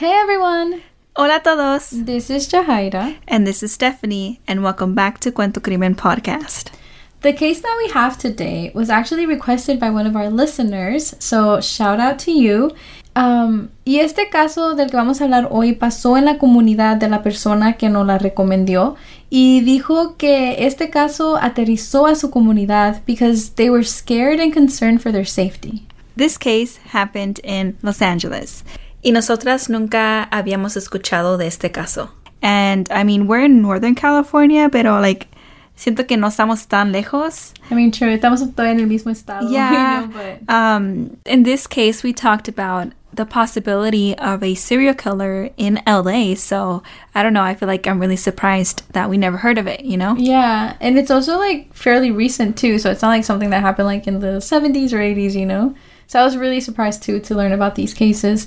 Hey everyone! Hola a todos! This is Jahaira. And this is Stephanie, and welcome back to Cuento Crimen Podcast. The case that we have today was actually requested by one of our listeners, so shout out to you. Um, y este caso del que vamos a hablar hoy pasó en la comunidad de la persona que nos la recomendó y dijo que este caso aterrizó a su comunidad because they were scared and concerned for their safety. This case happened in Los Angeles. Y nosotras nunca habíamos escuchado de este caso. And I mean, we're in Northern California, pero like, siento que no estamos tan lejos. I mean, true, estamos todavía en el mismo estado. Yeah. you know, but Um, in this case, we talked about the possibility of a serial killer in LA. So I don't know. I feel like I'm really surprised that we never heard of it, you know? yeah, and it's also like fairly recent too, so it's not like something that happened like in the 70s or 80s, you know? So I was really surprised too to learn about these cases.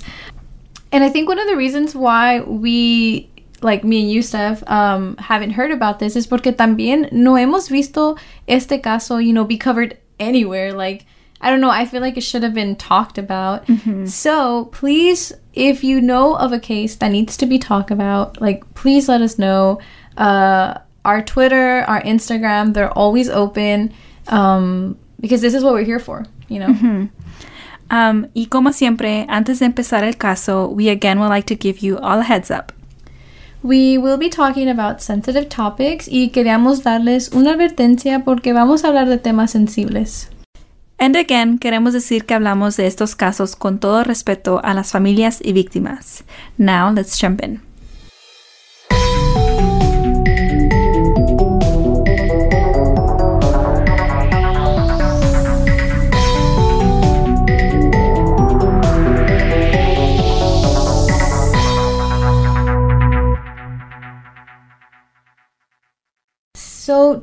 And I think one of the reasons why we, like me and you, Steph, um, haven't heard about this is porque también no hemos visto este caso, you know, be covered anywhere. Like, I don't know, I feel like it should have been talked about. So please, if you know of a case that needs to be talked about, like, please let us know. Uh, our Twitter, our Instagram, they're always open um, because this is what we're here for, you know? Um, y como siempre, antes de empezar el caso, we again would like to give you all a heads up. We will be talking about sensitive topics y queríamos darles una advertencia porque vamos a hablar de temas sensibles. And again, queremos decir que hablamos de estos casos con todo respeto a las familias y víctimas. Now, let's jump in.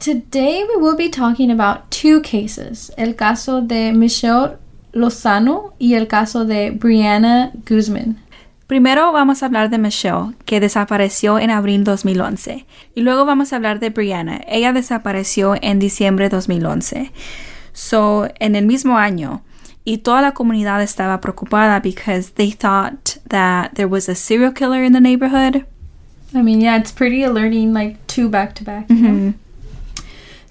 Today we will be talking about two cases, el caso de Michelle Lozano y el caso de Brianna Guzman. Primero vamos a hablar de Michelle, que desapareció en abril 2011. Y luego vamos a hablar de Brianna. Ella desapareció en diciembre 2011. So, en el mismo año. Y toda la comunidad estaba preocupada because they thought that there was a serial killer in the neighborhood. I mean, yeah, it's pretty alerting, like two back to back.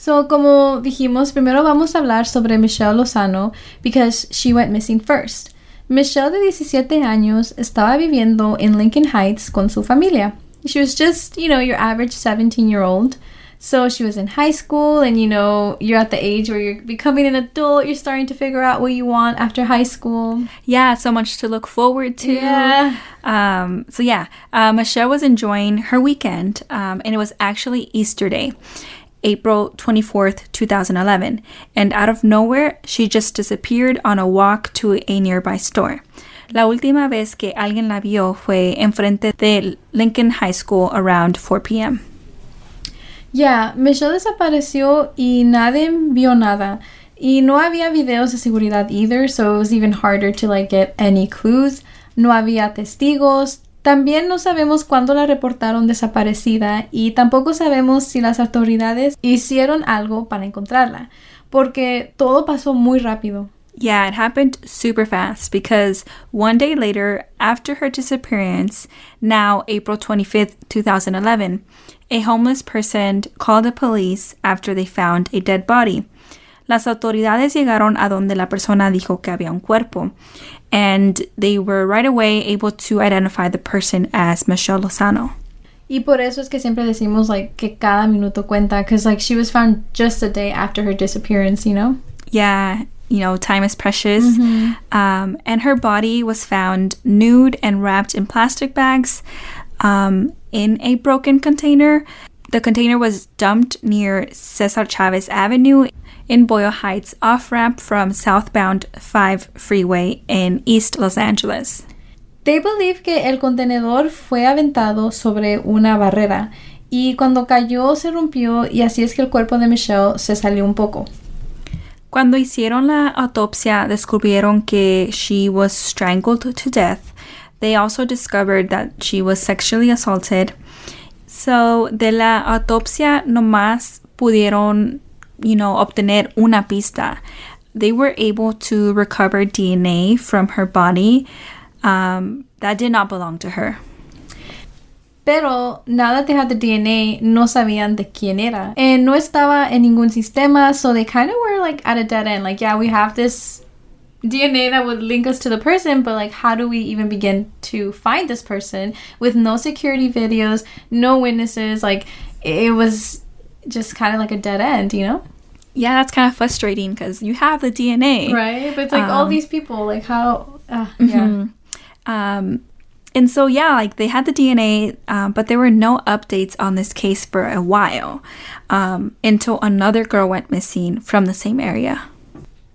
So, como dijimos, primero vamos a hablar sobre Michelle Lozano because she went missing first. Michelle, de 17 años, estaba viviendo en Lincoln Heights con su familia. She was just, you know, your average 17 year old. So she was in high school, and you know, you're at the age where you're becoming an adult, you're starting to figure out what you want after high school. Yeah, so much to look forward to. Yeah. Um, so yeah, uh, Michelle was enjoying her weekend, um, and it was actually Easter Day, April 24th, 2011. And out of nowhere, she just disappeared on a walk to a nearby store. La última vez que alguien la vio fue enfrente de Lincoln High School around 4 p.m. Yeah, Michelle desapareció y nadie vio nada. Y no había videos de seguridad either, so it was even harder to like get any clues. No había testigos. También no sabemos cuándo la reportaron desaparecida y tampoco sabemos si las autoridades hicieron algo para encontrarla, porque todo pasó muy rápido. Yeah, it happened super fast because one day later, after her disappearance, now April 25th, 2011, a homeless person called the police after they found a dead body. Las autoridades llegaron a donde la persona dijo que había un cuerpo, and they were right away able to identify the person as Michelle Lozano. Y por eso es que siempre decimos like que cada minuto cuenta, because like she was found just a day after her disappearance, you know? Yeah, you know, time is precious. Um, and her body was found nude and wrapped in plastic bags um, in a broken container. The container was dumped near Cesar Chavez Avenue in Boyle Heights, off ramp from southbound 5 freeway in East Los Angeles. They believe que el contenedor fue aventado sobre una barrera y cuando cayó se rompió y así es que el cuerpo de Michelle se salió un poco. Cuando hicieron la autopsia, descubrieron que she was strangled to death. They also discovered that she was sexually assaulted. So, de la autopsia nomás pudieron, you know, obtener una pista. They were able to recover DNA from her body. Um, that did not belong to her. Pero now that they had the DNA, no sabían de quién era. And no estaba en ningún sistema, so they kind of were like at a dead end. Like, yeah, we have this DNA that would link us to the person, but like, how do we even begin to find this person with no security videos, no witnesses? Like, it was just kind of like a dead end, you know? Yeah, that's kind of frustrating because you have the DNA. Right? But it's like all Um, these people, like, how. Uh, yeah. Mhm. Um, and so, yeah, like they had the DNA, um, but there were no updates on this case for a while um, until another girl went missing from the same area.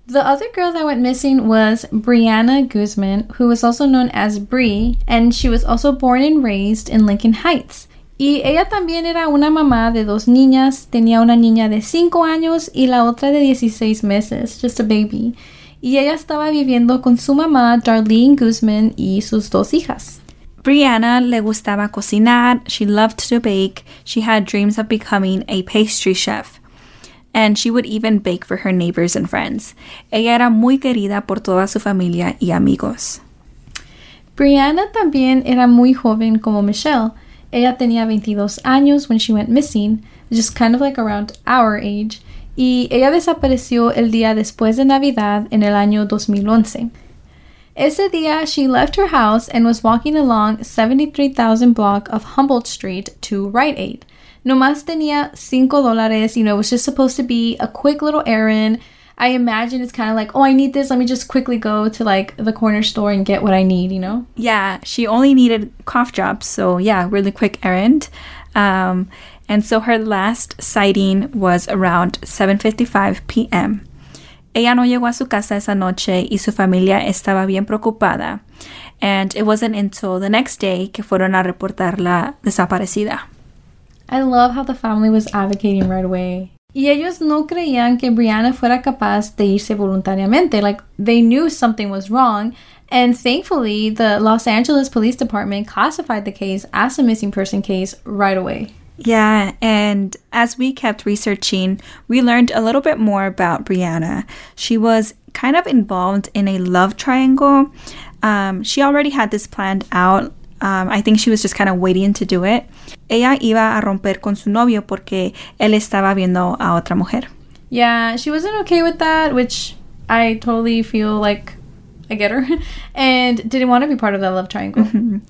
The other girl that went missing was Bree'Anna Guzman, who was also known as Bree, and she was also born and raised in Lincoln Heights. Y ella también era una mamá de dos niñas, tenía una niña de 5 años y la otra de 16 meses, just a baby. Y ella estaba viviendo con su mamá, Darlene Guzman, y sus dos hijas. Brianna le gustaba cocinar, she loved to bake, she had dreams of becoming a pastry chef. And she would even bake for her neighbors and friends. Ella era muy querida por toda su familia y amigos. Brianna también era muy joven como Michelle. Ella tenía 22 años when she went missing, just kind of like around our age, y ella desapareció el día después de Navidad en el año 2011. Ese día, she left her house and was walking along 73,000 block of Humboldt Street to Rite Aid. Nomás tenía 5 dólares, you know, it was just supposed to be a quick little errand. I imagine it's kind of like, oh, I need this. Let me just quickly go to like the corner store and get what I need, you know? Yeah, she only needed cough drops, so yeah, really quick errand. Um, and so her last sighting was around 7:55 p.m. Ella no llegó a su casa esa noche y su familia estaba bien preocupada. And it wasn't until the next day que fueron a reportarla desaparecida. I love how the family was advocating right away. Y ellos no creían que Bree'Anna fuera capaz de irse voluntariamente. Like, they knew something was wrong. And thankfully, the Los Angeles Police Department classified the case as a missing person case right away. Yeah, and as we kept researching, we learned a little bit more about Bree'Anna. She was kind of involved in a love triangle. Um, she already had this planned out. Um, I think she was just kind of waiting to do it. Ella iba a romper con su novio porque él estaba viendo a otra mujer. Yeah, she wasn't okay with that, which I totally feel like I get her. And didn't want to be part of that love triangle.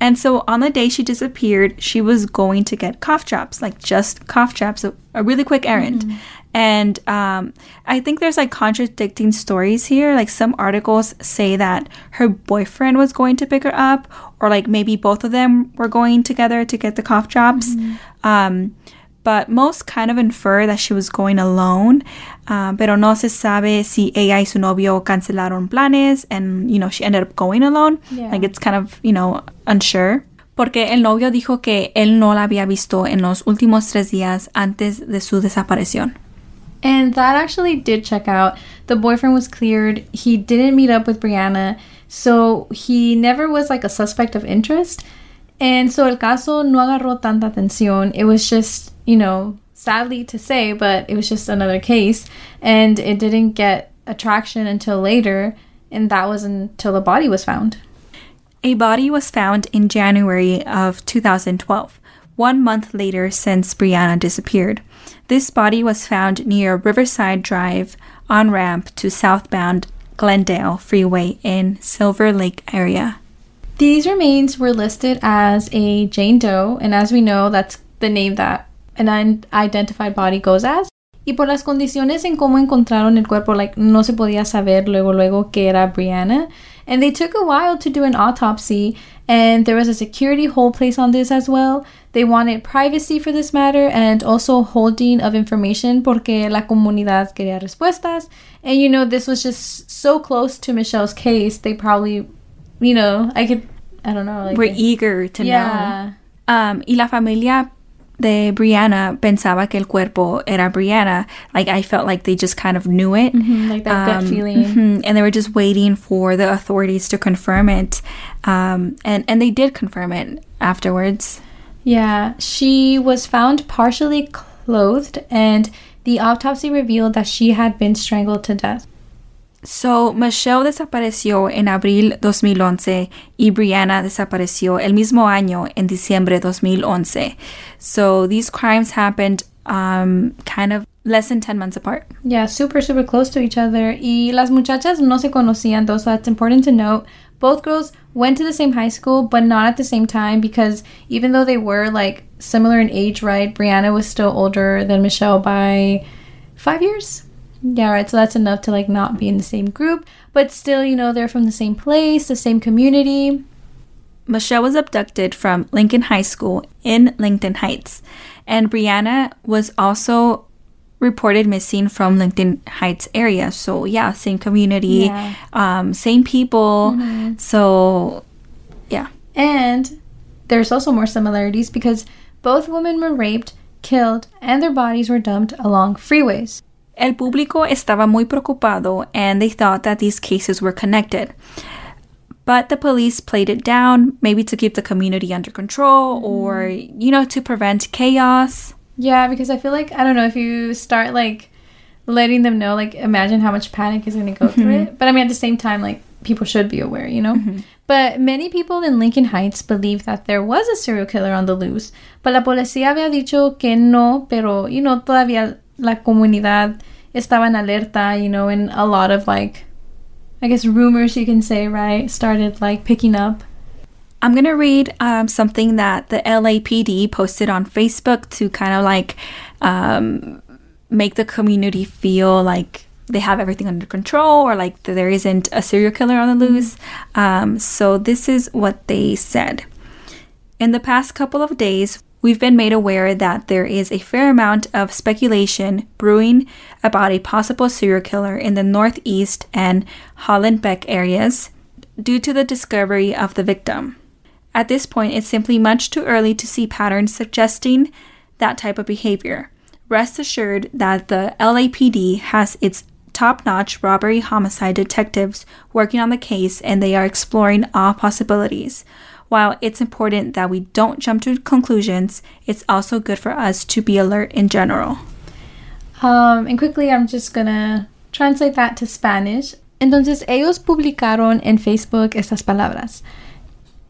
And so on the day she disappeared, she was going to get cough drops, like just cough drops, a, a really quick errand. And um, I think there's like contradicting stories here. Like some articles say that her boyfriend was going to pick her up, or like maybe both of them were going together to get the cough drops. Um, but most kind of infer that she was going alone. Uh, pero no se sabe si ella y su novio cancelaron planes and, you know, she ended up going alone. Yeah. Like it's kind of, you know, unsure. Porque el novio dijo que él no la había visto en los últimos tres días antes de su desaparición. And that actually did check out. The boyfriend was cleared. He didn't meet up with Bree'Anna. So he never was like a suspect of interest. And so el caso no agarró tanta atención. It was just, you know, sadly to say, but it was just another case. And it didn't get attraction until later. And that was until the body was found. A body was found in January of 2012, one month later since Bree'Anna disappeared. This body was found near Riverside Drive on ramp to southbound Glendale Freeway in Silver Lake area. These remains were listed as a Jane Doe, and as we know, that's the name that an unidentified body goes as. Y por las condiciones en cómo encontraron el cuerpo, like no se podía saber luego luego que era Bree'Anna. And they took a while to do an autopsy, and there was a security hold placed on this as well. They wanted privacy for this matter and also holding of information porque la comunidad quería respuestas. And you know, this was just so close to Michelle's case, they probably you know, I could, I don't know. Like, We're eager to yeah. know. Um, y la familia de Bree'Anna pensaba que el cuerpo era Bree'Anna. Like I felt like they just kind of knew it. Mhm, like that gut Um, feeling. mhm, and they were just waiting for the authorities to confirm it. Um, and, and they did confirm it afterwards. Yeah, she was found partially clothed, and the autopsy revealed that she had been strangled to death. So, Michelle desapareció en abril 2011 y Bree'Anna desapareció el mismo año en diciembre 2011. So, these crimes happened um, kind of less than 10 months apart. Yeah, super, super close to each other. Y las muchachas no se conocían, though, so that's important to note. Both girls went to the same high school, but not at the same time because even though they were like similar in age, right? Bree'Anna was still older than Michelle by five years. Yeah, right. So that's enough to like not be in the same group, but still, you know, they're from the same place, the same community. Michelle was abducted from Lincoln High School in Lincoln Heights, and Bree'Anna was also reported missing from Lincoln Heights area. So yeah, same community, Yeah. um, same people. So yeah, And there's also more similarities because both women were raped, killed, and their bodies were dumped along freeways. El público estaba muy preocupado and they thought that these cases were connected. But the police played it down, maybe to keep the community under control or, you know, to prevent chaos. Yeah, because I feel like I don't know if you start like letting them know, like imagine how much panic is going to go through it. Mm-hmm. But I mean, at the same time, like people should be aware, you know. Mm-hmm. But many people in Lincoln Heights believe that there was a serial killer on the loose. But la policía había dicho que no, pero you know todavía la comunidad estaba en alerta, you know, and a lot of like, I guess rumors you can say, right, started like picking up. I'm going to read um, something that the LAPD posted on Facebook to kind of like um, make the community feel like they have everything under control or like there isn't a serial killer on the loose. Um, so, this is what they said. In the past couple of days, we've been made aware that there is a fair amount of speculation brewing about a possible serial killer in the Northeast and Hollenbeck areas due to the discovery of the victim. At this point, it's simply much too early to see patterns suggesting that type of behavior. Rest assured that the LAPD has its top notch robbery homicide detectives working on the case and they are exploring all possibilities. While it's important that we don't jump to conclusions, it's also good for us to be alert in general. Um, and quickly, I'm just gonna translate that to Spanish. Entonces, ellos publicaron en Facebook estas palabras.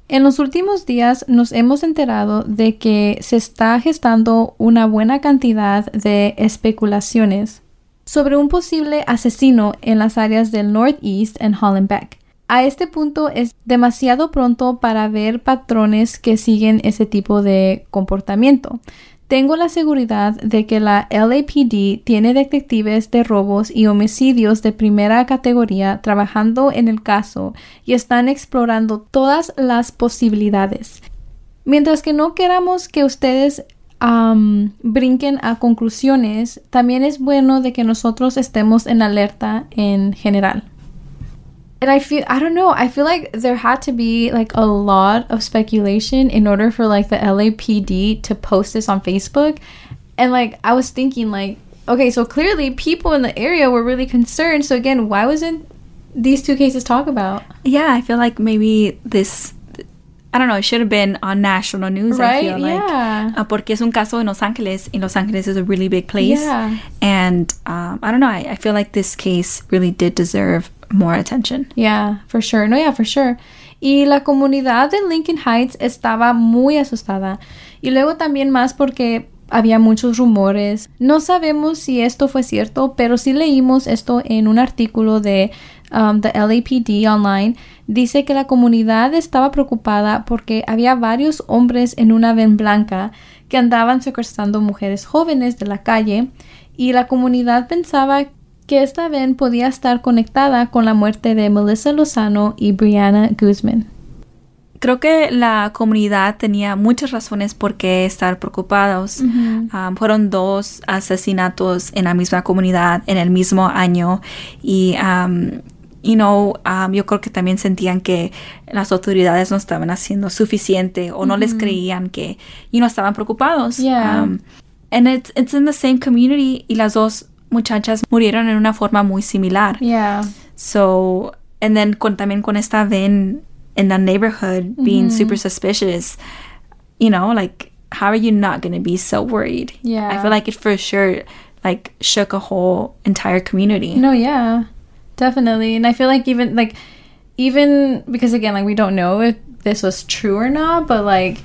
En los últimos días nos hemos enterado de que se está gestando una buena cantidad de especulaciones sobre un posible asesino en las áreas del Northeast en Hollenbeck. A este punto es demasiado pronto para ver patrones que siguen ese tipo de comportamiento. Tengo la seguridad de que la LAPD tiene detectives de robos y homicidios de primera categoría trabajando en el caso y están explorando todas las posibilidades. Mientras que no queramos que ustedes am, brinquen a conclusiones, también es bueno de que nosotros estemos en alerta en general. And I feel I don't know, I feel like there had to be like a lot of speculation in order for like the LAPD to post this on Facebook. And like I was thinking like okay, so clearly people in the area were really concerned. So again, why wasn't these two cases talked about? Yeah, I feel like maybe this, I don't know, it should have been on national news. I Right? feel like. Yeah. Uh, porque es un caso en Los Angeles, and Los Angeles is a really big place. Yeah. And um, I don't know, I, I feel like this case really did deserve more attention. Yeah, for sure. No, yeah, for sure. Y la comunidad de Lincoln Heights estaba muy asustada. Y luego también más porque había muchos rumores. No sabemos si esto fue cierto, pero sí leímos esto en un artículo de um, the LAPD online. Dice que la comunidad estaba preocupada porque había varios hombres en una ven blanca que andaban secuestrando mujeres jóvenes de la calle y la comunidad pensaba que esta ven podía estar conectada con la muerte de Melissa Lozano y Brianna Guzman. Creo que la comunidad tenía muchas razones por qué estar preocupados. Um, fueron dos asesinatos en la misma comunidad en el mismo año y, um, you know, um, yo creo que también sentían que las autoridades no estaban haciendo suficiente o no les creían que, you know, estaban preocupados. Yeah. Um, and it's, it's in the same community y las dos muchachas murieron en una forma muy similar. Yeah. So, and then con, también con esta ven in the neighborhood being mm-hmm. super suspicious, you know, like, how are you not going to be so worried? Yeah. I feel like it for sure, like, shook a whole entire community. No, yeah. definitely. And I feel like even like even because again, like we don't know if this was true or not, but like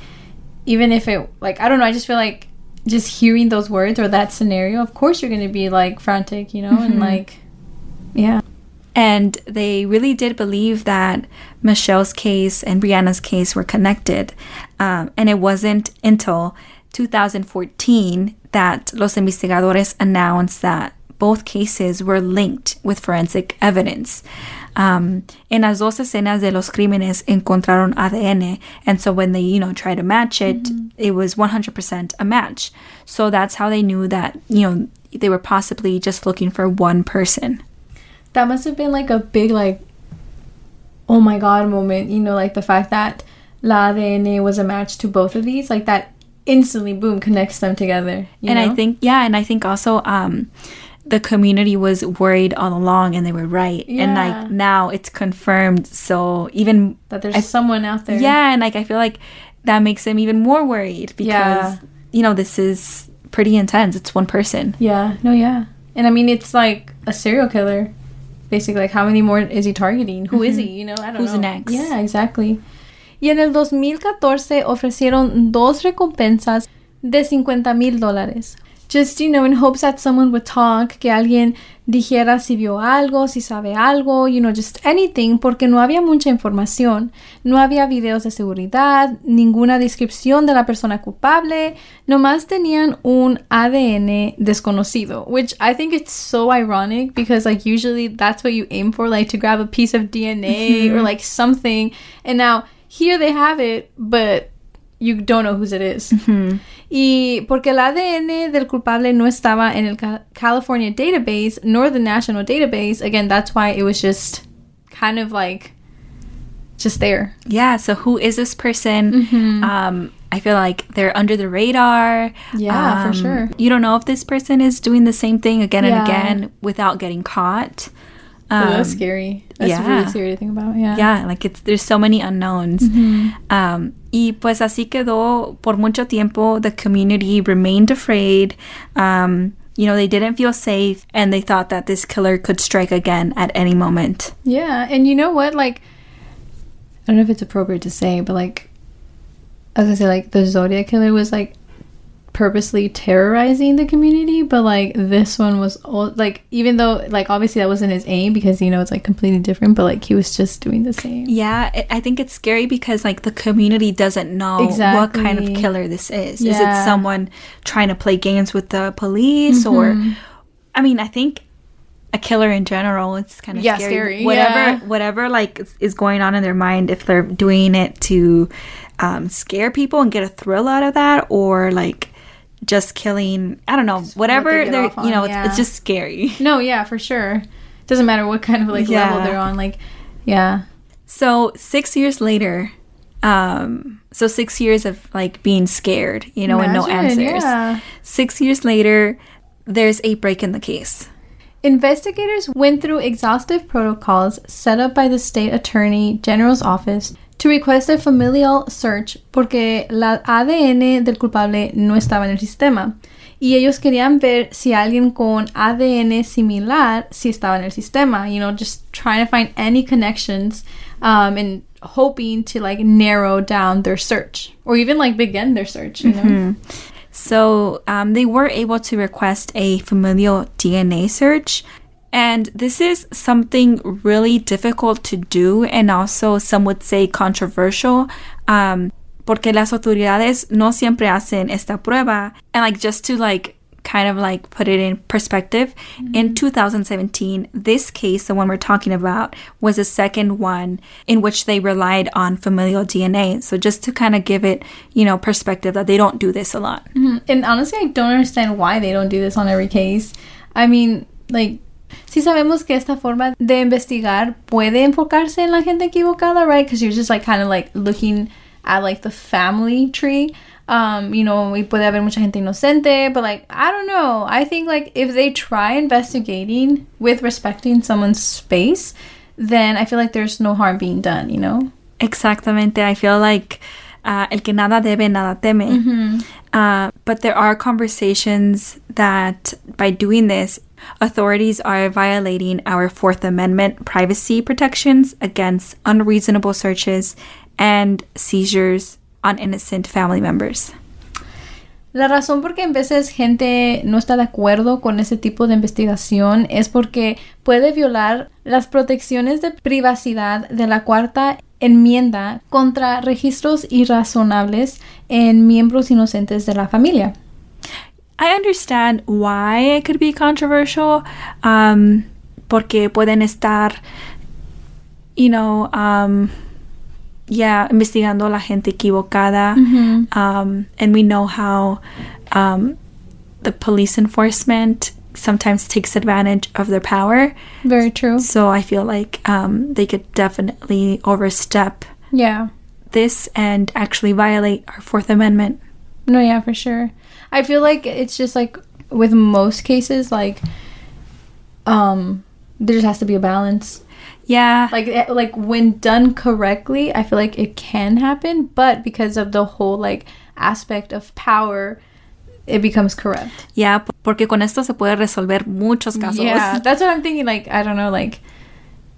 even if it like I don't know, I just feel like just hearing those words or that scenario, of course you're gonna be like frantic, you know, Mm-hmm. and like yeah. And they really did believe that Michelle's case and Bree'Anna's case were connected. Um, and it wasn't until 2014 that Los Investigadores announced that both cases were linked with forensic evidence. Um, en las dos escenas de los crímenes encontraron ADN, and so when they, you know, tried to match it, it was 100% a match. So that's how they knew that, you know, they were possibly just looking for one person. That must have been like a big like oh my god moment, you know, like the fact that La ADN was a match to both of these, like that instantly boom connects them together. you and I think yeah, and I think also um the community was worried all along and they were right. yeah. And like now it's confirmed. So even that there's someone out there. yeah, and like I feel like that makes them even more worried because Yeah. you know, this is pretty intense. It's one person. Yeah, no, yeah. And I mean, it's like a serial killer. Basically, like, how many more is he targeting? Who is he? Mm-hmm. You know, I don't Who's know. next? Yeah, exactly. Y en el 2014 ofrecieron dos recompensas de 50 mil dólares. Just, you know, in hopes that someone would talk, que alguien dijera si vio algo, si sabe algo, you know, just anything, porque no había mucha información. No había videos de seguridad, ninguna descripción de la persona culpable, nomás tenían un ADN desconocido, which I think it's so ironic because, like, usually that's what you aim for, like, to grab a piece of DNA or, like, something. And now here they have it, but you don't know whose it is. Y porque el ADN del culpable no estaba en el California database nor the national database, again, that's why it was just kind of like just there. Yeah, so who is this person? Mm-hmm. Um I feel like they're under the radar. Yeah, for Um, sure. You don't know if this person is doing the same thing again and again without getting caught. Oh, that's Um, scary. That's yeah. really scary to think about. Yeah. Yeah, like it's there's so many unknowns. Um, y pues así quedó por mucho tiempo. The community remained afraid. Um, you know, they didn't feel safe, and they thought that this killer could strike again at any moment. Yeah, and you know what? Like, I don't know if it's appropriate to say, but like, as I was gonna say, like, the Zodiac killer was like purposely terrorizing the community, but like this one was all like, even though like obviously that wasn't his aim because you know it's like completely different, but like he was just doing the same. Yeah, I- I think it's scary because like the community doesn't know what kind of killer this is. Is it someone trying to play games with the police, or Mm-hmm. I mean, I think a killer in general it's kind of Yeah, scary. scary, Whatever, yeah. whatever, like is- is going on in their mind, if they're doing it to um, scare people and get a thrill out of that, or like just killing. I don't know, whatever. they they're you know, it's, yeah. it's just scary. No, yeah, for sure. Doesn't matter what kind of like level they're on. Like, yeah, So six years later, um, so six years of like being scared, you know, and no answers. yeah. Six years later, there's a break in the case. Investigators went through exhaustive protocols set up by the state attorney general's office to request a familial search porque la ADN del culpable no estaba en el sistema. Y ellos querían ver si alguien con ADN similar si estaba en el sistema. You know, just trying to find any connections um, and hoping to like narrow down their search or even like begin their search, you know? So um, they were able to request a familial DNA search. And this is something really difficult to do, and also some would say controversial, um, porque las autoridades no siempre hacen esta prueba. And like just to like kind of like put it in perspective, in 2017, this case, the one we're talking about, was the second one in which they relied on familial DNA. So just to kind of give it, you know, perspective that they don't do this a lot. And honestly, I don't understand why they don't do this on every case. I mean, like, sí sabemos que esta forma de investigar puede enfocarse en la gente equivocada, right? Because you're just like kind of like looking at like the family tree. Um, you know, y puede haber mucha gente inocente, but like, I don't know. I think like if they try investigating with respecting someone's space, then I feel like there's no harm being done, you know? Exactamente. I feel like uh, el que nada debe, nada teme. Uh, but there are conversations that by doing this, authorities are violating our Fourth Amendment privacy protections against unreasonable searches and seizures on innocent family members. La razón por qué en veces gente no está de acuerdo con ese tipo de investigación es porque puede violar las protecciones de privacidad de la cuarta enmienda contra registros irrazonables en miembros inocentes de la familia. I understand why it could be controversial, um, porque pueden estar, you know, um, yeah, investigando la gente equivocada. Um, and we know how um, the police enforcement sometimes takes advantage of their power. Very true. So I feel like um, they could definitely overstep Yeah. this and actually violate our Fourth Amendment. No, yeah, for sure. I feel like it's just like with most cases, like, um, there just has to be a balance. Yeah. Like, eh, like when done correctly, I feel like it can happen, but because of the whole like aspect of power, it becomes corrupt. yeah, porque con esto se puede resolver muchos casos. Yeah, that's what I'm thinking. Like, I don't know, like,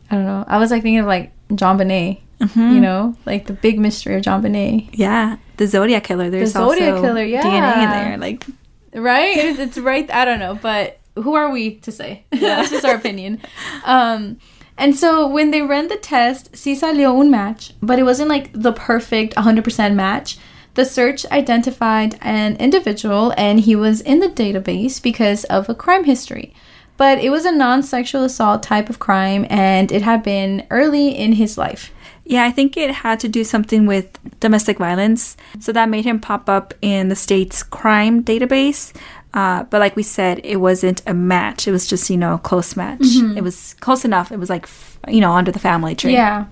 I don't know. I was like thinking of like JonBenét, Mhm. you know, like the big mystery of JonBenét. Yeah, the Zodiac Killer. There's Zodiac also Killer, DNA in there. Like, right it's, it's right i don't know but who are we to say that's just our opinion um and so when they ran the test sí salió un match but it wasn't like the perfect 100% match the search identified an individual and he was in the database because of a crime history but it was a non-sexual assault type of crime and it had been early in his life yeah, I think it had to do something with domestic violence. So that made him pop up in the state's crime database. Uh, but like we said, it wasn't a match. It was just, you know, a close match. It was close enough. It was like, you know, under the family tree. Yeah.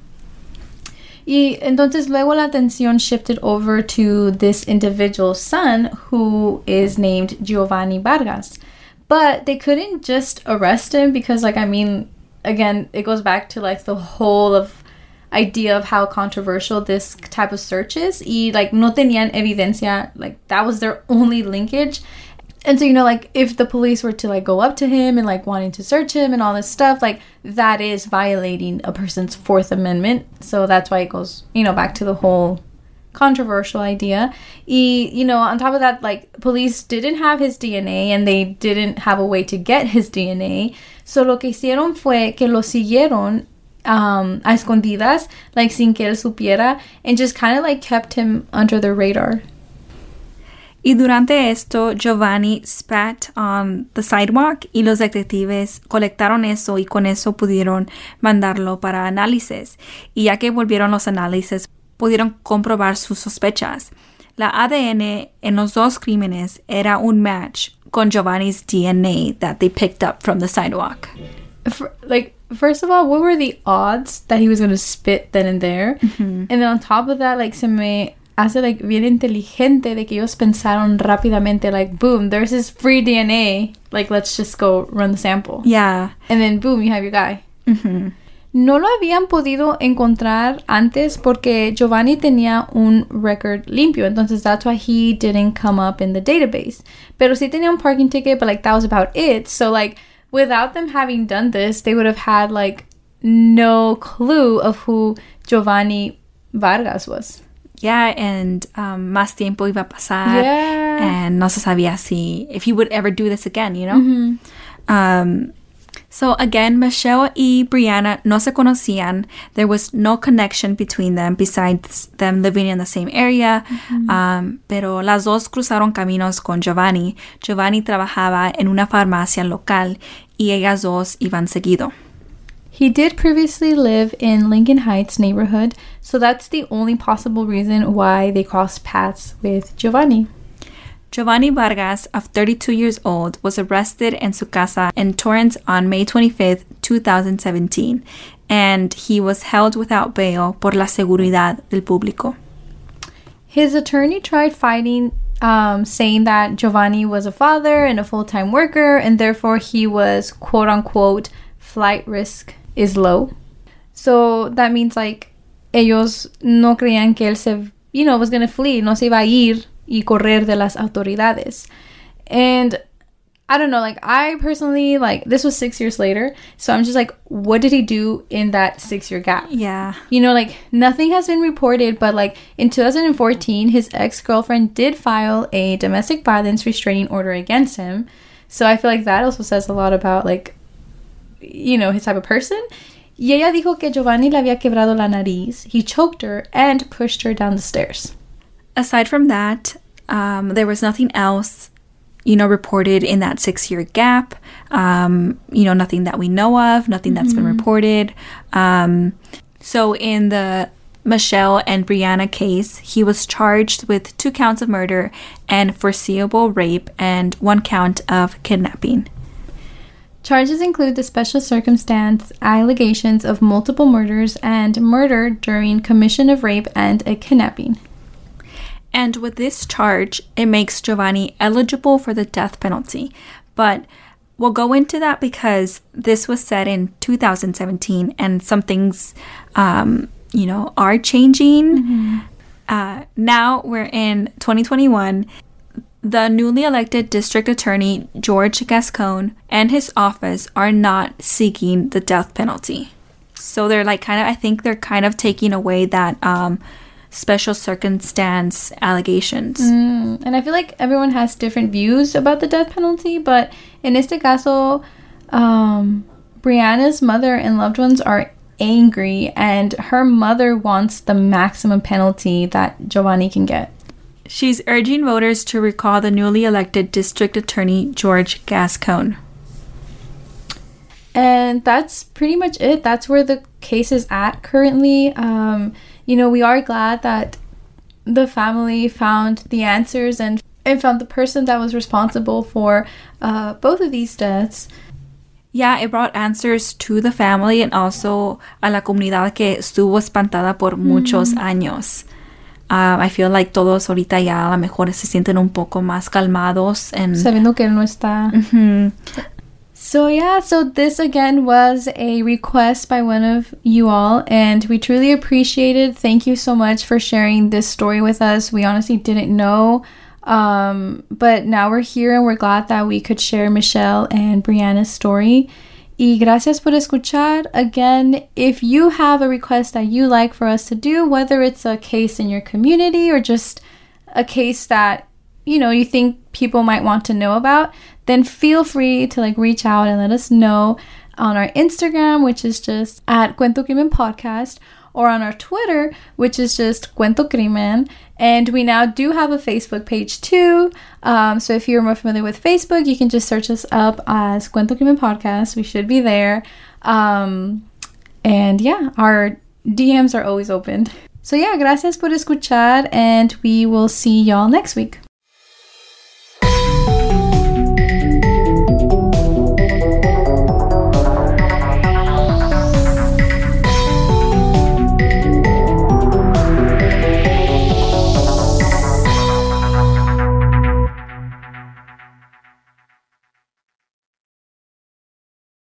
Y entonces luego la atención shifted over to this individual's son who is named Giovanni Vargas. But they couldn't just arrest him because like I mean again it goes back to like the whole of idea of how controversial this type of search is y like no tenían evidencia like that was their only linkage and so you know like if the police were to like go up to him and like wanting to search him and all this stuff like that is violating a person's fourth amendment. So that's why it goes you know back to the whole controversial idea. Y you know on top of that like police didn't have his dna and they didn't have a way to get his dna so lo que hicieron fue que lo siguieron um, a escondidas like sin que él supiera and just kind of like kept him under the radar Y durante esto, Giovanni spat on the sidewalk y los detectives colectaron eso y con eso pudieron mandarlo para análisis. Y ya que volvieron los análisis, pudieron comprobar sus sospechas. La ADN en los dos crímenes era un match con Giovanni's DNA that they picked up from the sidewalk. Like first of all what were the odds that he was going to spit then and there and then on top of that like se me hace like bien inteligente de que ellos pensaron rápidamente like boom there's this free dna like let's just go run the sample Yeah. and then boom you have your guy Mhm. no lo habían podido encontrar antes porque Giovanni tenía un record limpio, entonces that's why he didn't come up in the database. Pero sí tenía un parking ticket, but like that was about it. So like without them having done this, they would have had like no clue of who Giovanni Vargas was. Yeah, and um, más tiempo iba a pasar. Yeah. And no se sabía si, if he would ever do this again, you know? Um, so again, Michelle y Brianna no se conocían. There was no connection between them besides them living in the same area. Um, pero las dos cruzaron caminos con Giovanni. Giovanni trabajaba en una farmacia local y ellas dos iban seguido. He did previously live in Lincoln Heights neighborhood, so that's the only possible reason why they crossed paths with Giovanni. Giovanni Vargas, of 32 years old, was arrested in su casa in Torrance on May 25, 2017, and he was held without bail por la seguridad del público. His attorney tried fighting, um, saying that Giovanni was a father and a full time worker, and therefore he was quote unquote flight risk is low. So that means like ellos no creían que él se you know, was going to flee, no se iba a ir y correr de las autoridades. And I don't know, like I personally like this was 6 years later, so I'm just like what did he do in that 6 year gap? Yeah. You know, like nothing has been reported, but like in 2014 his ex-girlfriend did file a domestic violence restraining order against him. So I feel like that also says a lot about like you know, his type of person. Y ella dijo que Giovanni le había quebrado la nariz. He choked her and pushed her down the stairs. Aside from that, um, there was nothing else, you know, reported in that six year gap. Um, you know, nothing that we know of, nothing that's been reported. Um, so in the Michelle and Bree'Anna case, he was charged with two counts of murder and forcible rape and one count of kidnapping. Charges include the special circumstance allegations of multiple murders and murder during commission of rape and a kidnapping. And with this charge, it makes Giovanni eligible for the death penalty. But we'll go into that because this was said in 2017 and some things, um, you know, are changing. Uh, now we're in 2021. The newly elected district attorney, George Gascon, and his office are not seeking the death penalty. So they're like kind of, I think they're kind of taking away that um, special circumstance allegations. Mm, and I feel like everyone has different views about the death penalty, but in este caso, um, Bree'Anna's mother and loved ones are angry, and her mother wants the maximum penalty that Giovanni can get. She's urging voters to recall the newly elected district attorney, George Gascon. And that's pretty much it. That's where the case is at currently. Um, you know, we are glad that the family found the answers and, and found the person that was responsible for uh, both of these deaths. Yeah, it brought answers to the family and also a la comunidad que estuvo espantada por muchos años. Um, I feel like todos ahorita ya a lo mejor se sienten un poco más calmados and Sabiendo que él no está. Mhm. So yeah, so this again was a request by one of you all, and we truly appreciate it. Thank you so much for sharing this story with us. We honestly didn't know, um, but now we're here and we're glad that we could share Michelle and Bree'Anna's story. Y gracias por escuchar. Again, if you have a request that you like for us to do, whether it's a case in your community or just a case that you know you think people might want to know about then feel free to like reach out and let us know on our instagram which is just at cuento crimen podcast or on our twitter which is just cuento crimen. And we now do have a facebook page too. Um, so if you're more familiar with facebook you can just search us up as cuento crimen podcast. We should be there. Um, and yeah our dms are always open. So yeah gracias por escuchar and we will see y'all next week